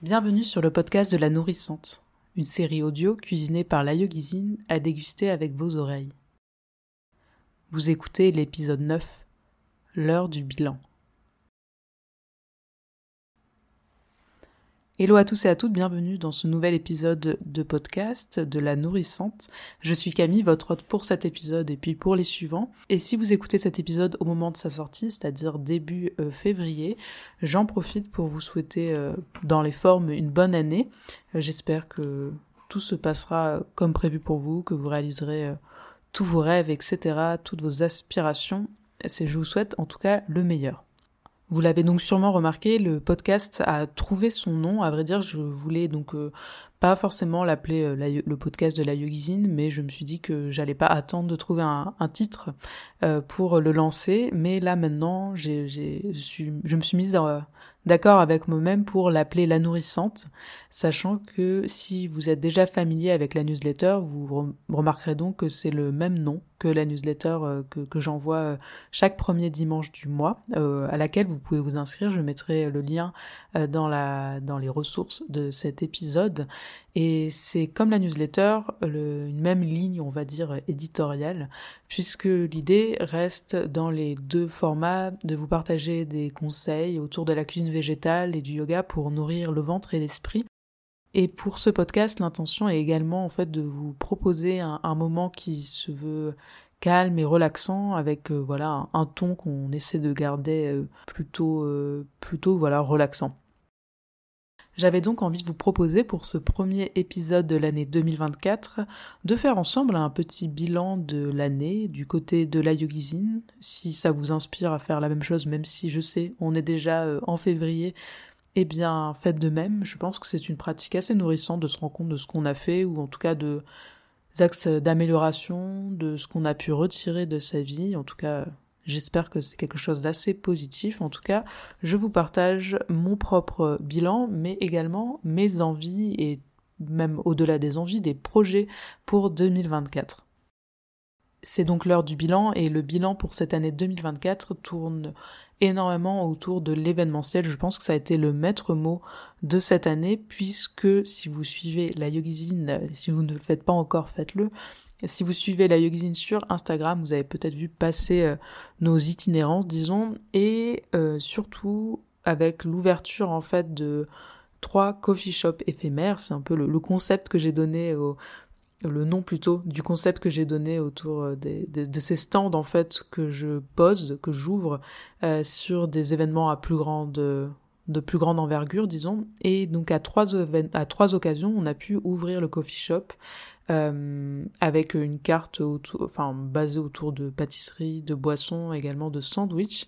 Bienvenue sur le podcast de la nourrissante, une série audio cuisinée par la Yogizine à déguster avec vos oreilles. Vous écoutez l'épisode 9, l'heure du bilan. Hello à tous et à toutes, bienvenue dans ce nouvel épisode de podcast de La Nourrissante. Je suis Camille, votre hôte pour cet épisode et puis pour les suivants. Et si vous écoutez cet épisode au moment de sa sortie, c'est-à-dire début euh, février, j'en profite pour vous souhaiter euh, dans les formes une bonne année. Euh, j'espère que tout se passera comme prévu pour vous, que vous réaliserez tous vos rêves, etc., toutes vos aspirations. Je vous souhaite en tout cas le meilleur. Vous l'avez donc sûrement remarqué, le podcast a trouvé son nom. À vrai dire, je voulais donc euh, pas forcément l'appeler euh, le podcast de la Yogizine, mais je me suis dit que j'allais pas attendre de trouver un, titre euh, pour le lancer. Mais là maintenant, je me suis mise d'accord avec moi-même pour l'appeler la nourrissante, sachant que si vous êtes déjà familier avec la newsletter, vous remarquerez donc que c'est le même nom que la newsletter euh, que, j'envoie euh, chaque premier dimanche du mois, euh, à laquelle vous pouvez vous inscrire. Je mettrai le lien dans les ressources de cet épisode. Et c'est comme la newsletter, une même ligne, on va dire, éditoriale, puisque l'idée reste dans les deux formats de vous partager des conseils autour de la cuisine végétale et du yoga pour nourrir le ventre et l'esprit. Et pour ce podcast, l'intention est également en fait de vous proposer un, moment qui se veut calme et relaxant avec euh, voilà un, ton qu'on essaie de garder euh, plutôt euh, plutôt voilà relaxant. J'avais donc envie de vous proposer pour ce premier épisode de l'année 2024 de faire ensemble un petit bilan de l'année du côté de la yogizine, si ça vous inspire à faire la même chose, même si je sais, on est déjà en février, eh bien faites de même. Je pense que c'est une pratique assez nourrissante de se rendre compte de ce qu'on a fait, ou en tout cas de axes d'amélioration, de ce qu'on a pu retirer de sa vie. En tout cas, J'espère que c'est quelque chose d'assez positif. En tout cas, je vous partage mon propre bilan, mais également mes envies et même au-delà des envies, des projets pour 2024. C'est donc l'heure du bilan et le bilan pour cette année 2024 tourne énormément autour de l'événementiel. Je pense que ça a été le maître mot de cette année puisque si vous suivez la Yogizine, si vous ne le faites pas encore, faites-le. Si vous suivez la Yogizine sur Instagram, vous avez peut-être vu passer euh, nos itinérances, disons, et euh, surtout avec l'ouverture en fait de trois coffee shops éphémères. C'est un peu le, concept que j'ai donné au, le nom plutôt du concept que j'ai donné autour euh, de, ces stands en fait que je pose, que j'ouvre sur des événements à plus grande de plus grande envergure, disons. Et donc à trois, à trois occasions, on a pu ouvrir le coffee shop euh, avec une carte autour, enfin, basée autour de pâtisserie, de boissons, également de sandwich.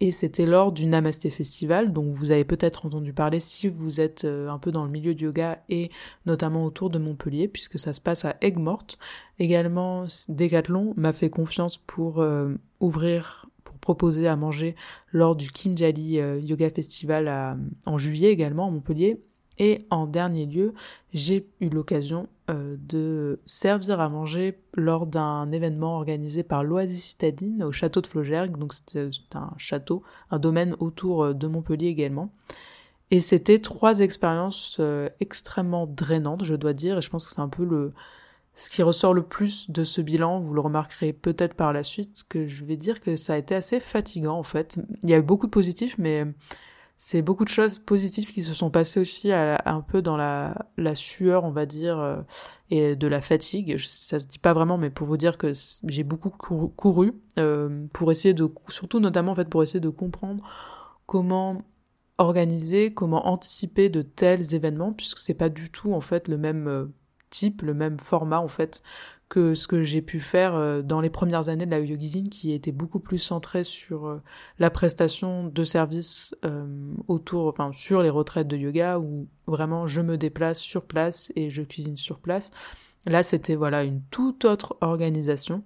Et c'était lors du Namasté Festival, dont vous avez peut-être entendu parler si vous êtes euh, un peu dans le milieu du yoga et notamment autour de Montpellier, puisque ça se passe à Aigues-Mortes. Également, Decathlon m'a fait confiance pour euh, ouvrir pour proposer à manger lors du Kinjali Yoga Festival en juillet également à Montpellier. Et en dernier lieu, j'ai eu l'occasion euh, de servir à manger lors d'un événement organisé par l'Oasis Citadine au château de Flaugergue. Donc c'était un château, un domaine autour euh, de Montpellier également. Et c'était trois expériences euh, extrêmement drainantes, je dois dire, et je pense que c'est un peu le ce qui ressort le plus de ce bilan, vous le remarquerez peut-être par la suite, que je vais dire que ça a été assez fatigant en fait. Il y a eu beaucoup de positifs, mais c'est beaucoup de choses positives qui se sont passées aussi un peu dans la, la, sueur, on va dire, euh, et de la fatigue. Ça se dit pas vraiment, mais pour vous dire que j'ai beaucoup couru, euh, pour essayer de, surtout notamment en fait pour essayer de comprendre comment organiser, comment anticiper de tels événements, puisque c'est pas du tout en fait le même euh, type, le même format en fait que ce que j'ai pu faire euh, dans les premières années de la Yogizine, qui était beaucoup plus centré sur euh, la prestation de services euh, autour, enfin sur les retraites de yoga, où vraiment je me déplace sur place et je cuisine sur place. Là, c'était voilà une toute autre organisation.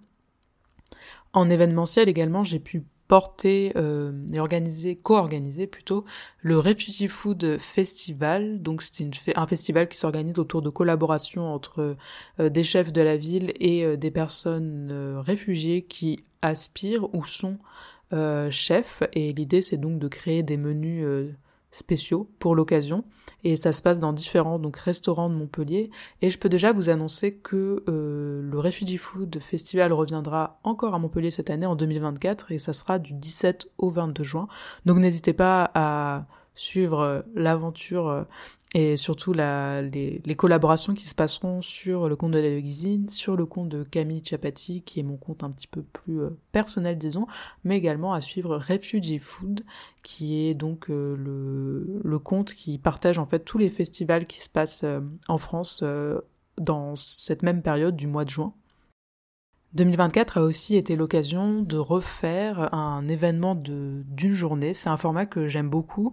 En événementiel également, j'ai pu porté euh, et organisé, co-organisé plutôt, le Refugee Food Festival. Donc c'est un festival qui s'organise autour de collaborations entre euh, des chefs de la ville et euh, des personnes euh, réfugiées qui aspirent ou sont chefs. Et l'idée c'est donc de créer des menus spéciaux pour l'occasion. Et ça se passe dans différents donc restaurants de Montpellier. Et je peux déjà vous annoncer que euh, le Refugee Food Festival reviendra encore à Montpellier cette année en 2024 et ça sera du 17 au 22 juin. Donc n'hésitez pas à suivre euh, l'aventure euh, et surtout les, collaborations qui se passeront sur le compte de la Cuisine, sur le compte de Camille Chapati, qui est mon compte un petit peu plus euh, personnel, disons, mais également à suivre Refugee Food, qui est donc le, compte qui partage en fait tous les festivals qui se passent en France dans cette même période du mois de juin. 2024 a aussi été l'occasion de refaire un événement d'une journée. C'est un format que j'aime beaucoup,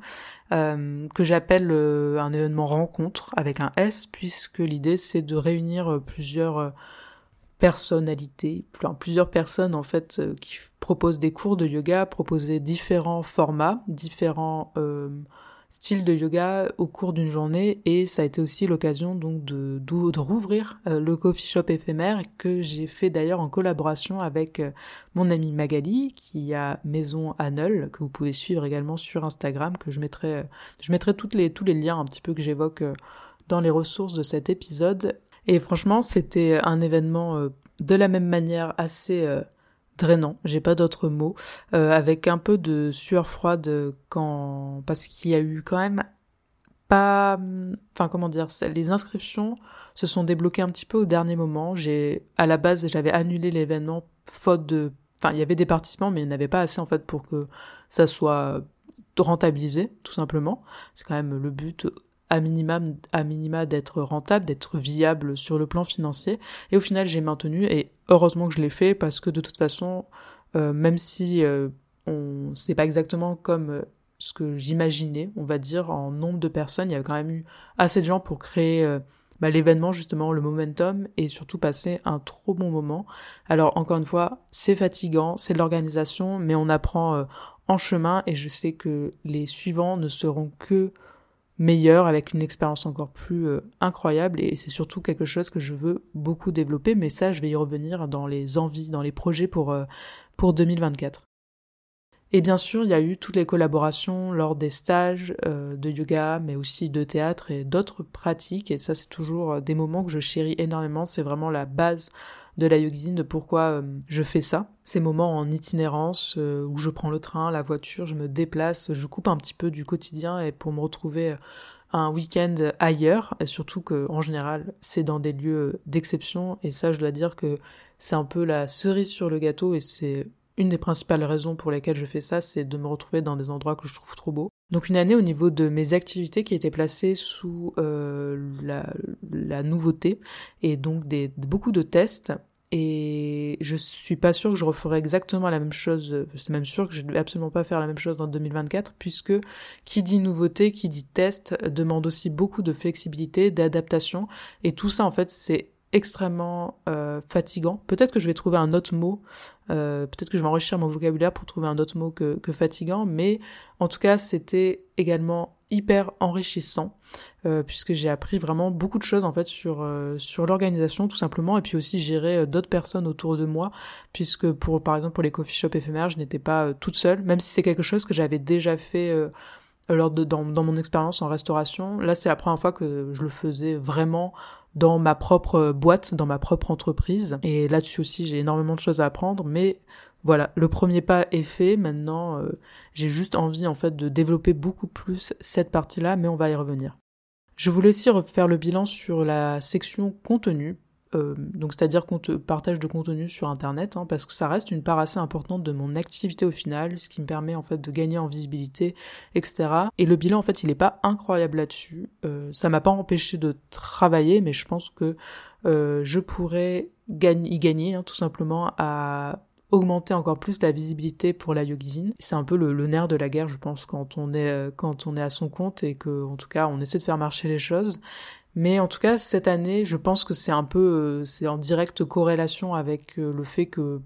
euh, que j'appelle euh, un événement rencontre avec un S, puisque l'idée c'est de réunir plusieurs personnalités, plusieurs personnes en fait qui proposent des cours de yoga, proposer différents formats, différents euh, style de yoga au cours d'une journée et ça a été aussi l'occasion donc de, rouvrir euh, le coffee shop éphémère que j'ai fait d'ailleurs en collaboration avec euh, mon amie Magali qui a Maison à que vous pouvez suivre également sur Instagram que je mettrai euh, je mettrai les tous les liens un petit peu que j'évoque dans les ressources de cet épisode. Et franchement c'était un événement de la même manière assez drainant, j'ai pas d'autres mots, euh, avec un peu de sueur froide quand parce qu'il y a eu quand même pas, enfin comment dire, les inscriptions se sont débloquées un petit peu au dernier moment. J'ai à la base j'avais annulé l'événement faute de, enfin il y avait des participants mais il n'y avait pas assez en fait pour que ça soit rentabilisé tout simplement. C'est quand même le but à minima, à minima d'être rentable, d'être viable sur le plan financier. Et au final, j'ai maintenu et heureusement que je l'ai fait parce que de toute façon, euh, même si euh, on c'est pas exactement comme euh, ce que j'imaginais, on va dire en nombre de personnes, il y avait quand même eu assez de gens pour créer bah, l'événement justement, le momentum et surtout passer un trop bon moment. Alors encore une fois, c'est fatigant, c'est de l'organisation, mais on apprend en chemin et je sais que les suivants ne seront que meilleur, avec une expérience encore plus euh, incroyable, et c'est surtout quelque chose que je veux beaucoup développer, mais ça, je vais y revenir dans les envies, dans les projets pour, euh, pour 2024. Et bien sûr, il y a eu toutes les collaborations lors des stages euh, de yoga, mais aussi de théâtre et d'autres pratiques, et ça, c'est toujours des moments que je chéris énormément, c'est vraiment la base de la yogizine, de pourquoi euh, je fais ça. Ces moments en itinérance euh, où je prends le train, la voiture, je me déplace, je coupe un petit peu du quotidien et pour me retrouver euh, un week-end ailleurs, surtout que en général c'est dans des lieux d'exception et ça je dois dire que c'est un peu la cerise sur le gâteau et c'est une des principales raisons pour lesquelles je fais ça, c'est de me retrouver dans des endroits que je trouve trop beaux. Donc une année au niveau de mes activités qui étaient placées sous euh, la, nouveauté et donc des, beaucoup de tests. Et je suis pas sûre que je referai exactement la même chose, c'est même sûr que je ne vais absolument pas faire la même chose dans 2024, puisque qui dit nouveauté, qui dit test, demande aussi beaucoup de flexibilité, d'adaptation, et tout ça en fait c'est extrêmement euh, fatigant. Peut-être que je vais trouver un autre mot, euh, peut-être que je vais enrichir mon vocabulaire pour trouver un autre mot que, fatigant, mais en tout cas c'était également hyper enrichissant euh, puisque j'ai appris vraiment beaucoup de choses en fait sur sur l'organisation tout simplement et puis aussi gérer d'autres personnes autour de moi puisque pour par exemple pour les coffee shops éphémères je n'étais pas toute seule même si c'est quelque chose que j'avais déjà fait lors de dans, mon expérience en restauration là c'est la première fois que je le faisais vraiment dans ma propre boîte, dans ma propre entreprise. Et là-dessus aussi, j'ai énormément de choses à apprendre, mais voilà, le premier pas est fait. Maintenant, euh, j'ai juste envie en fait de développer beaucoup plus cette partie-là, mais on va y revenir. Je voulais aussi refaire le bilan sur la section contenu, euh, donc c'est-à-dire qu'on partage de contenu sur Internet, hein, parce que ça reste une part assez importante de mon activité au final, ce qui me permet en fait de gagner en visibilité, etc. Et le bilan en fait il n'est pas incroyable là-dessus. Euh, ça m'a pas empêché de travailler, mais je pense que euh, je pourrais y gagner hein, tout simplement à augmenter encore plus la visibilité pour la yogizine. C'est un peu le, nerf de la guerre, je pense, quand on est euh, quand on est à son compte et que, en tout cas, on essaie de faire marcher les choses. Mais en tout cas, cette année, je pense que c'est un peu, euh, c'est en directe corrélation avec euh, le fait que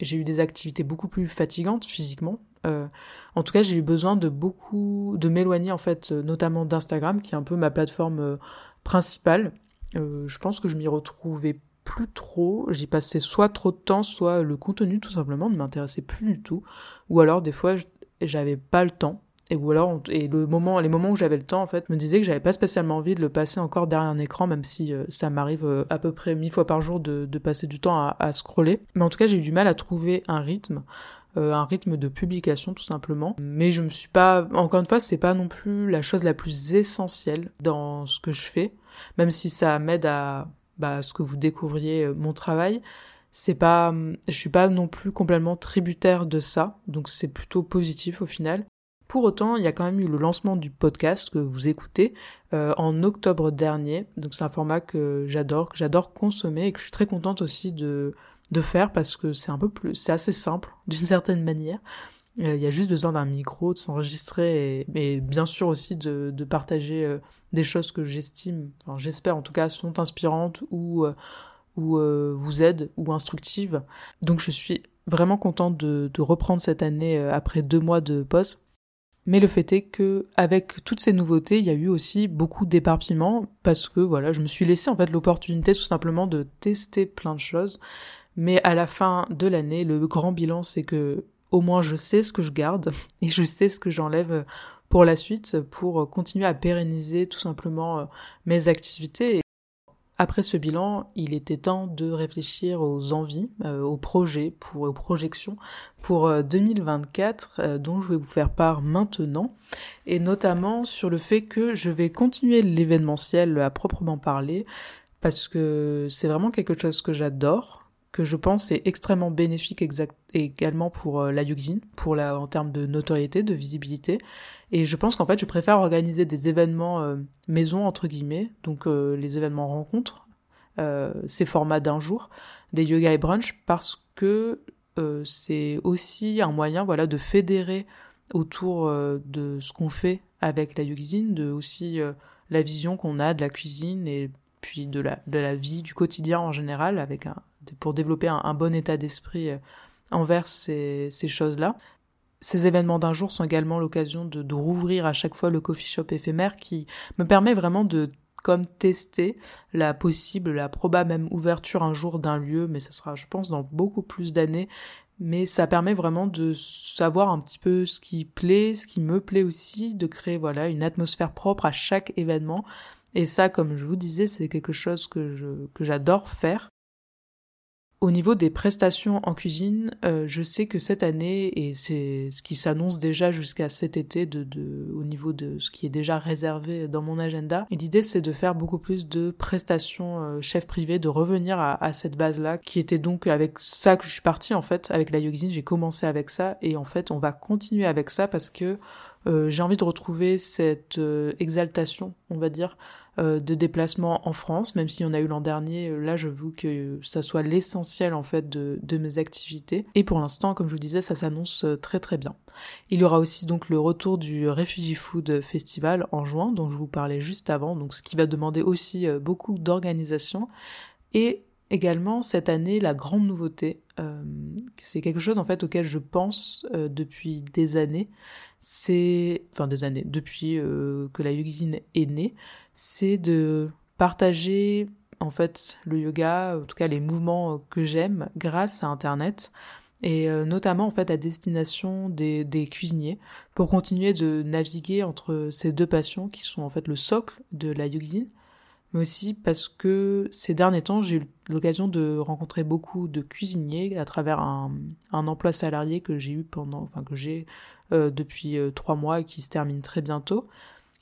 j'ai eu des activités beaucoup plus fatigantes physiquement. en tout cas, j'ai eu besoin de beaucoup, de m'éloigner en fait, notamment d'Instagram, qui est un peu ma plateforme principale. je pense que je m'y retrouvais plus trop. J'y passais soit trop de temps, soit le contenu tout simplement ne m'intéressait plus du tout. Ou alors des fois j'avais pas le temps. Et ou alors et le moment les moments où j'avais le temps en fait me disaient que j'avais pas spécialement envie de le passer encore derrière un écran même si euh, ça m'arrive euh, à peu près mille fois par jour de, passer du temps à, scroller. Mais en tout cas j'ai eu du mal à trouver un rythme euh, un rythme de publication tout simplement. Mais je me suis pas encore une fois c'est pas non plus la chose la plus essentielle dans ce que je fais. Même si ça m'aide à bah, ce que vous découvriez mon travail c'est pas je suis pas non plus complètement tributaire de ça. Donc c'est plutôt positif au final pour autant, il y a quand même eu le lancement du podcast que vous écoutez euh, en octobre dernier. Donc c'est un format que j'adore, que j'adore consommer et que je suis très contente aussi de, faire parce que c'est un peu plus, c'est assez simple d'une certaine manière. Euh, il y a juste besoin d'un micro, de s'enregistrer et, bien sûr aussi de, partager euh, des choses que j'estime, enfin j'espère en tout cas, sont inspirantes ou, ou vous aident ou instructives. Donc je suis vraiment contente de, de reprendre cette année après deux mois de pause mais le fait est que avec toutes ces nouveautés, il y a eu aussi beaucoup d'éparpillement parce que voilà, je me suis laissé en fait l'opportunité tout simplement de tester plein de choses. Mais à la fin de l'année, le grand bilan c'est que au moins je sais ce que je garde et je sais ce que j'enlève pour la suite pour continuer à pérenniser tout simplement euh, mes activités après ce bilan, il était temps de réfléchir aux envies, euh, aux projets, pour, aux projections pour 2024 euh, euh, dont je vais vous faire part maintenant, et notamment sur le fait que je vais continuer l'événementiel à proprement parler, parce que c'est vraiment quelque chose que j'adore, que je pense est extrêmement bénéfique également pour la Yuxin, pour la, en termes de notoriété, de visibilité, et je pense qu'en fait, je préfère organiser des événements euh, maison, entre guillemets, donc euh, les événements rencontres, euh, ces formats d'un jour, des yoga et brunch, parce que euh, c'est aussi un moyen voilà, de fédérer autour de ce qu'on fait avec la cuisine, de aussi la vision qu'on a de la cuisine et puis de la, de la vie du quotidien en général, avec un, pour développer un, bon état d'esprit envers ces, ces choses-là. Ces événements d'un jour sont également l'occasion de, de, rouvrir à chaque fois le coffee shop éphémère qui me permet vraiment de comme tester la possible, la probable même ouverture un jour d'un lieu, mais ça sera, je pense, dans beaucoup plus d'années. Mais ça permet vraiment de savoir un petit peu ce qui plaît, ce qui me plaît aussi, de créer voilà une atmosphère propre à chaque événement. Et ça, comme je vous disais, c'est quelque chose que je que j'adore faire. Au niveau des prestations en cuisine, euh, je sais que cette année, et c'est ce qui s'annonce déjà jusqu'à cet été de, au niveau de ce qui est déjà réservé dans mon agenda, et l'idée c'est de faire beaucoup plus de prestations euh, chef privé, de revenir à, cette base-là, qui était donc avec ça que je suis partie en fait, avec la cuisine, j'ai commencé avec ça, et en fait on va continuer avec ça parce que euh, j'ai envie de retrouver cette euh, exaltation, on va dire, de déplacement en France, même si on a eu l'an dernier, euh, là je veux que ça soit l'essentiel en fait de, mes activités. Et pour l'instant, comme je vous disais, ça s'annonce euh, très très bien. Il y aura aussi donc le retour du Refugee Food Festival en juin, dont je vous parlais juste avant, donc ce qui va demander aussi beaucoup d'organisation. Et également cette année, la grande nouveauté, euh, c'est quelque chose en fait auquel je pense euh, depuis des années, c'est, enfin des années, depuis euh, que la cuisine est née, c'est de partager en fait le yoga, en tout cas les mouvements que j'aime grâce à Internet et euh, notamment en fait à destination des, cuisiniers pour continuer de naviguer entre ces deux passions qui sont en fait le socle de la cuisine mais aussi parce que ces derniers temps j'ai eu l'occasion de rencontrer beaucoup de cuisiniers à travers un, un emploi salarié que j'ai eu pendant enfin que j'ai euh, depuis euh, trois mois et qui se termine très bientôt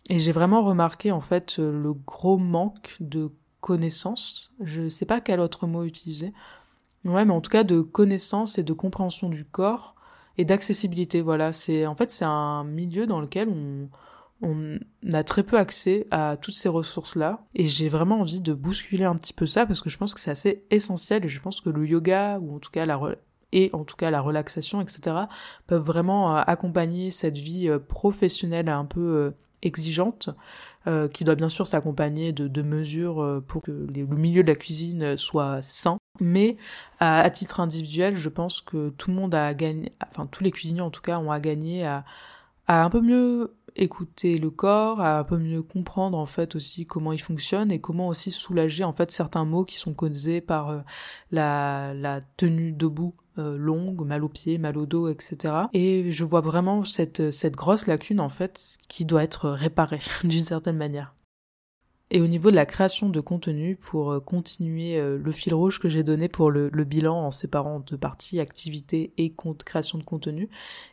et j'ai vraiment remarqué en fait le gros manque de connaissances. Je sais pas quel autre mot utiliser. Ouais, mais en tout cas de connaissances et de compréhension du corps et d'accessibilité. Voilà, c'est en fait c'est un milieu dans lequel on on a très peu accès à toutes ces ressources-là et j'ai vraiment envie de bousculer un petit peu ça parce que je pense que c'est assez essentiel et je pense que le yoga ou en tout cas la et en tout cas la relaxation etc peuvent vraiment euh, accompagner cette vie euh, professionnelle un peu euh, exigeante, euh, qui doit bien sûr s'accompagner de, mesures euh, pour que le milieu de la cuisine soit sain. Mais à, titre individuel, je pense que tout le monde a gagné, enfin tous les cuisiniers en tout cas ont à gagner à, un peu mieux écouter le corps, à un peu mieux comprendre en fait aussi comment il fonctionne et comment aussi soulager en fait certains mots qui sont causés par euh, la tenue debout longue, mal aux pieds, mal au dos, etc. Et je vois vraiment cette, grosse lacune en fait qui doit être réparée d'une certaine manière. Et au niveau de la création de contenu, pour euh, continuer euh, le fil rouge que j'ai donné pour le, bilan en séparant deux parties, activité et création de contenu,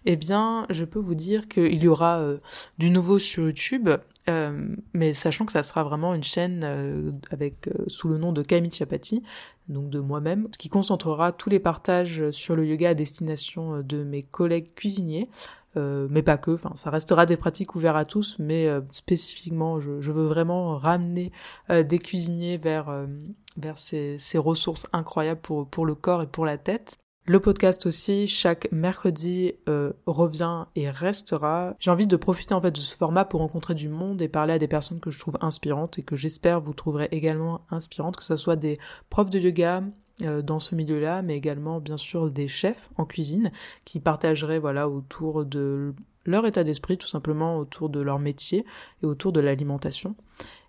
eh bien, je peux vous dire qu'il y aura euh, du nouveau sur YouTube, mais sachant que ça sera vraiment une chaîne avec sous le nom de Camille Chapati, donc de moi-même, qui concentrera tous les partages sur le yoga à destination de mes collègues cuisiniers, euh, mais pas que. Enfin, ça restera des pratiques ouvertes à tous, mais euh, spécifiquement, je, veux vraiment ramener euh, des cuisiniers vers vers ces, ces, ressources incroyables pour pour le corps et pour la tête. Le podcast aussi, chaque mercredi revient et restera. J'ai envie de profiter en fait de ce format pour rencontrer du monde et parler à des personnes que je trouve inspirantes et que j'espère vous trouverez également inspirantes, que ce soit des profs de yoga, euh, dans ce milieu-là, mais également bien sûr des chefs en cuisine qui partageraient voilà autour de leur état d'esprit, tout simplement autour de leur métier et autour de l'alimentation.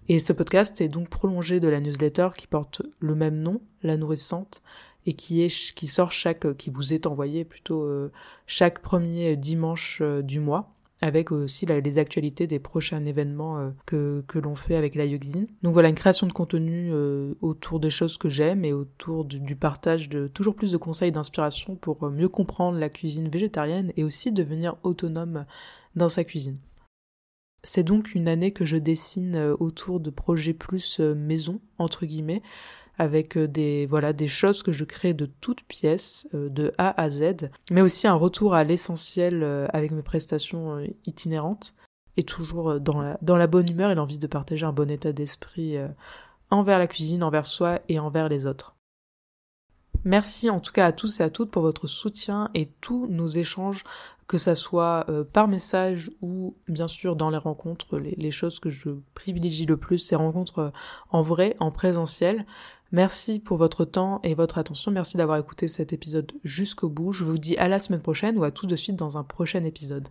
Et ce podcast est donc prolongé de la newsletter qui porte le même nom, La Nourrissante, et qui sort chaque qui vous est envoyé plutôt euh, chaque premier dimanche euh, du mois avec aussi les actualités des prochains événements euh, que, l'on fait avec la Yoxine. Donc voilà, une création de contenu euh, autour des choses que j'aime et autour du, partage de toujours plus de conseils d'inspiration pour euh, mieux comprendre la cuisine végétarienne et aussi devenir autonome dans sa cuisine. C'est donc une année que je dessine autour de projets plus maison, entre guillemets, avec euh, des voilà des choses que je crée de toutes pièces euh, de A à Z, mais aussi un retour à l'essentiel euh, avec mes prestations itinérantes et toujours dans la, dans la bonne humeur et l'envie de partager un bon état d'esprit envers la cuisine, envers soi et envers les autres. Merci en tout cas à tous et à toutes pour votre soutien et tous nos échanges, que ça soit par message ou bien sûr dans les rencontres. Les, choses que je privilégie le plus, ces rencontres en vrai, en présentiel. Merci pour votre temps et votre attention. Merci d'avoir écouté cet épisode jusqu'au bout. Je vous dis à la semaine prochaine ou à tout de suite dans un prochain épisode.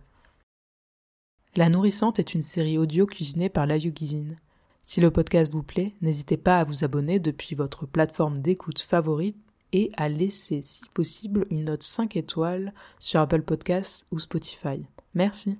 La Nourrissante est une série audio cuisinée par La Yogizine. Si le podcast vous plaît, n'hésitez pas à vous abonner depuis votre plateforme d'écoute favorite et à laisser, si possible, une note 5 étoiles sur Apple Podcasts ou Spotify. Merci.